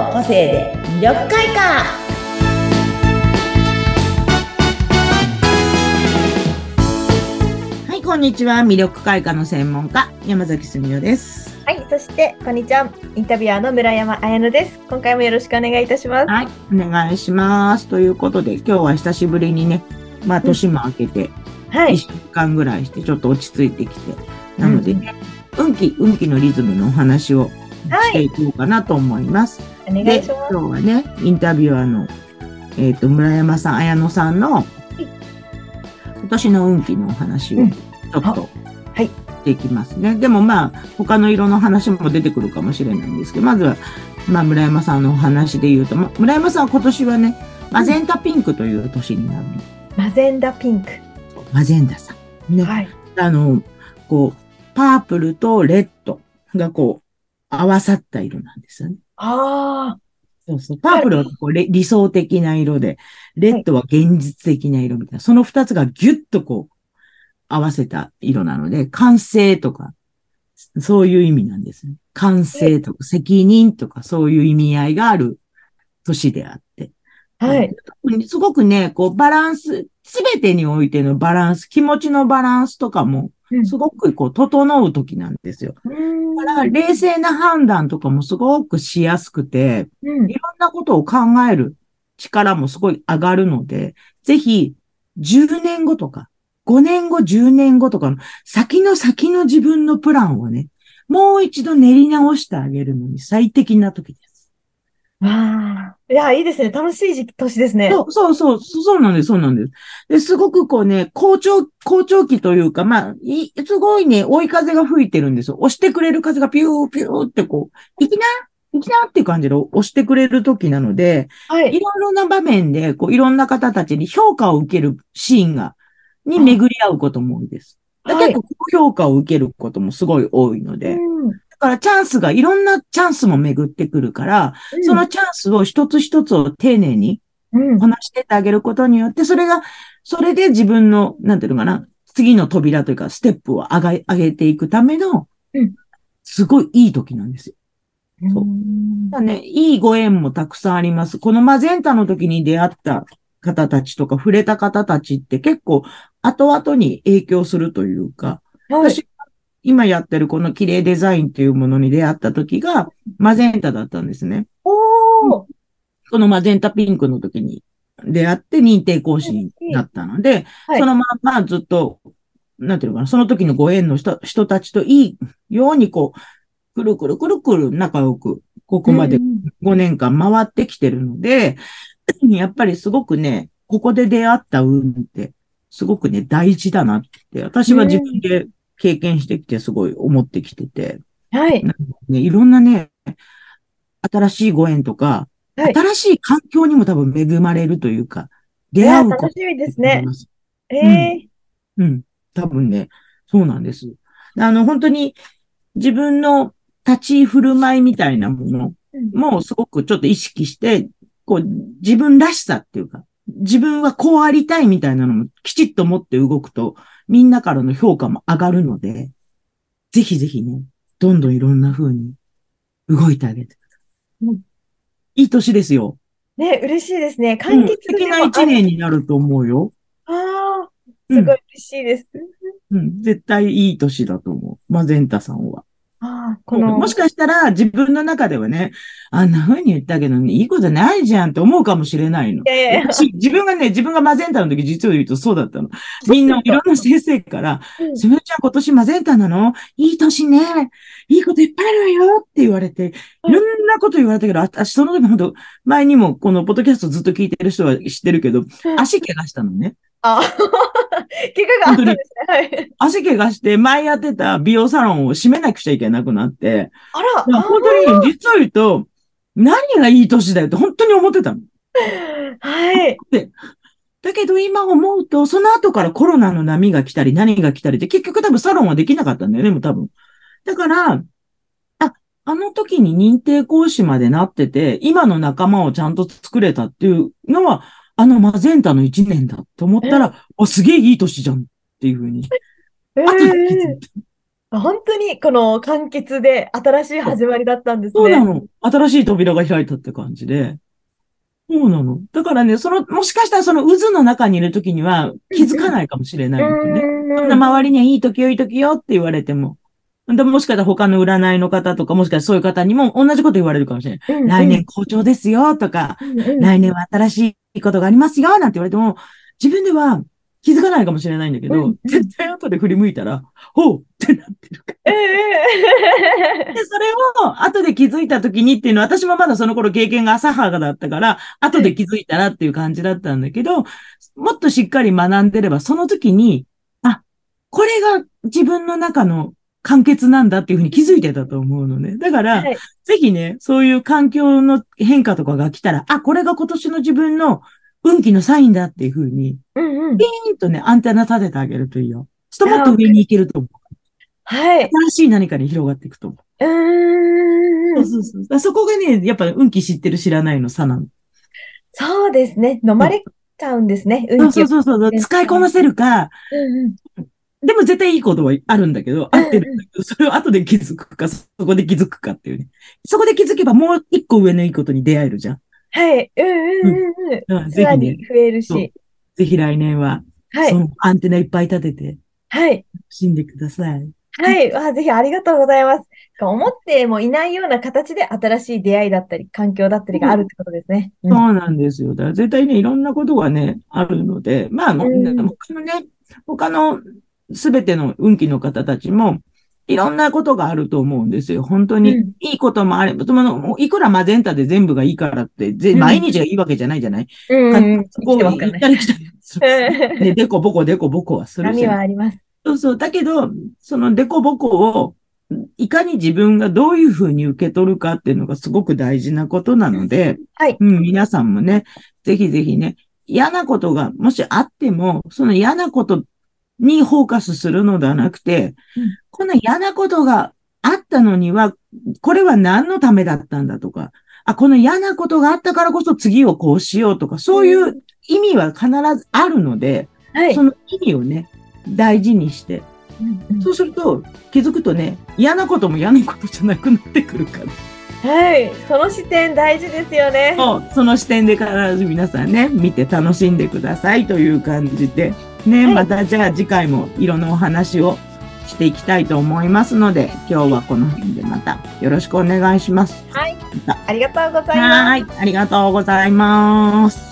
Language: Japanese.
の個性で魅力開花はいこんにちは魅力開花の専門家山崎すみおですはい、そして、こんにちは。インタビュアーの村山彩乃です。今回もよろしくお願いいたします。はいお願いしますということで今日は久しぶりにねまあ年も明けて1はい。週間ぐらいしてちょっと落ち着いてきて、なのでね、運気運気のリズムのお話をしていこうかなと思います。お願で、いします。今日はね、インタビュアーの、えっ、と、村山さん、綾野さんの、今年の運気のお話をうんちょっと、はいできますね。でもまあ、他の色の話も出てくるかもしれないんですけど、まずは、まあ、村山さんのお話で言うと、ま、村山さんは今年はね、マゼンタピンクという年になるの。マゼンダピンク。マゼンダさん。ね。はい。あの、こう、パープルとレッドがこう、合わさった色なんですよね。あそうそう。パープルはこうレ理想的な色で、レッドは現実的な色みたいな。その二つがギュッとこう、合わせた色なので、完成とか、そういう意味なんですね。完成とか、責任とか、そういう意味合いがある年であって。あ。はい。すごくね、こう、バランス、すべてにおいてのバランス、気持ちのバランスとかも、うんすごくこう、整う時なんですよ。だから、冷静な判断とかもすごくしやすくて、うんいろんなことを考える力もすごい上がるので、ぜひ、10年後とか、5年後、10年後とかの先の先の自分のプランをね、もう一度練り直してあげるのに最適な時です。わあ。いや、いいですね。楽しい時期、年ですね。そう、そう、そう、そうなんです、そうなんです。で、すごくこうね、好調、好調期というか、まあ、い、すごいね、追い風が吹いてるんですよ。押してくれる風がピューピューってこう、行きな、行きなっていう感じで押してくれる時なので、はいい。ろいろな場面で、こう、いろんな方たちに評価を受けるシーンが、に巡り合うことも多いです。はい結構、高評価を受けることもすごい多いので、うんだからチャンスが、いろんなチャンスも巡ってくるから、そのチャンスを一つ一つを丁寧にうん。こなしてってあげることによって、それが、それで自分の、なんていうのかな、次の扉というか、ステップを上げ、上げていくためのうん、すごいいい時なんですよ。そううんだね、いいご縁もたくさんあります。このマゼンタの時に出会った方たちとか、触れた方たちって結構、後々に影響するというか、はい。私、今やってるこの綺麗デザインっていうものに出会った時が、マゼンタだったんですね。おー。このマゼンタピンクの時に出会って認定講師になったので、はいそのままずっと、なんていうのかな、その時のご縁の人人たちといいようにこう、くるくるくるくる仲良く、ここまでうん5年間回ってきてるので、やっぱりすごくね、ここで出会った運って、すごくね、大事だなって、私は自分で経験してきてすごい思ってきてて、はい。ね、いろんなね、新しいご縁とか、はい新しい環境にも多分恵まれるというか、出会うこと楽しみですね。があります。ええ。うん。多分ね、そうなんです。あの、本当に自分の立ち振る舞いみたいなものうんもすごくちょっと意識して、こう、自分らしさっていうか、自分はこうありたいみたいなのもきちっと持って動くと、みんなからの評価も上がるので、ぜひぜひね、どんどんいろんな風に動いてあげてください。うんいい年ですよ。ね、嬉しいですね。うん柑橘素敵な一年になると思うよ。ああ、うんすごい嬉しいです。うん、絶対いい年だと思う。マゼンタさんは。ああ、この、もしかしたら自分の中ではね、あんな風に言ったけどね、いいことないじゃんって思うかもしれないのい。やいやいや私自分がね、自分がマゼンタの時実を言うとそうだったの。みんないろんな先生から、うんすみれちゃん今年マゼンタなの？いい年ね。いいこといっぱいあるわよって言われて、いうんろんなこと言われたけど、あ私その時本当前にもこのポッドキャストずっと聞いてる人は知ってるけど、足怪我したのね。あ、怪我があったんですね。はい。足怪我して前やってた美容サロンを閉めなくちゃいけなくなって、あら、いや本当に、実を言うと、何がいい年だよって本当に思ってたの。はい。だけど今思うと、その後からコロナの波が来たり何が来たりで、結局多分サロンはできなかったんだよね、もう多分。だから、あ、あの時に認定講師までなってて、今の仲間をちゃんと作れたっていうのは、あのマゼンタの一年だと思ったら、あ、すげえいい年じゃんっていうふうに。え後で気づいえた本当にこの完結で新しい始まりだったんですね。そうなの。新しい扉が開いたって感じで。そうなの。だからね、その、もしかしたらその渦の中にいるときには気づかないかもしれないんですね。そんな周りにはいい時よ、いい時よって言われても。でもしかしたら他の占いの方とか、もしかしたらそういう方にも同じこと言われるかもしれない。うんうん来年好調ですよとか、うんうん来年は新しいことがありますよなんて言われても、自分では気づかないかもしれないんだけど、うんうん絶対後で振り向いたら、ほうってなってるから。うんで、それを後で気づいた時にっていうのは、私もまだその頃経験が浅はかだったから、後で気づいたらっていう感じだったんだけど、もっとしっかり学んでれば、その時に、あ、これが自分の中の完結なんだっていうふうに気づいてたと思うのね。だから、はいぜひね、そういう環境の変化とかが来たら、あ、これが今年の自分の運気のサインだっていうふうに、うんうんピーンとね、アンテナ立ててあげるといいよ。するともっと上に行けると思う。はい。新しい何かに広がっていくと思う。うーん。そうそうそう。そこがね、やっぱ運気知ってる知らないの差なの。そうですね。飲まれちゃうんですね。そう運気を。そうそうそう。使いこなせるか、うんうんでも絶対いいことはあるんだけど、合ってるんだけど、それを後で気づくか、そこで気づくかっていうね。そこで気づけばもう一個上のいいことに出会えるじゃん。はい。うんうんうんうん。うんぜひね増えるし。ぜひ来年は、はい。そのアンテナいっぱい立てて、はい。楽しんでください。はい。あ、ぜひありがとうございます。思ってもいないような形で新しい出会いだったり、環境だったりがあるってことですね。うんそうなんですよ。だから絶対ね、いろんなことがね、あるので、まあ、うん他のね、他のすべての運気の方たちも、いろんなことがあると思うんですよ。本当に。うんいいこともあれば、そのもういくらマゼンタで全部がいいからって、ぜうん毎日がいいわけじゃないじゃない、うん。こう。行ったり来たりする。ね、でこぼこでこぼこはするし波。はあります。そうそう。だけど、そのデコボコを、いかに自分がどういうふうに受け取るかっていうのがすごく大事なことなので、はい。うん、皆さんもね、ぜひぜひね、嫌なことがもしあっても、その嫌なことにフォーカスするのではなくて、うんこの嫌なことがあったのには、これは何のためだったんだとか、あ、この嫌なことがあったからこそ次をこうしようとか、そういう意味は必ずあるので、はいそ。の意味をね、大事にして、うんうんそうすると気づくとね、嫌なことも嫌なことじゃなくなってくるから。はい。その視点大事ですよね。そうその視点で必ず皆さんね、見て楽しんでくださいという感じで、ね、はいまたじゃあ次回もいろんなお話をしていきたいと思いますので、今日はこの辺でまたよろしくお願いします。はい。ありがとうございます。はい、ありがとうございます。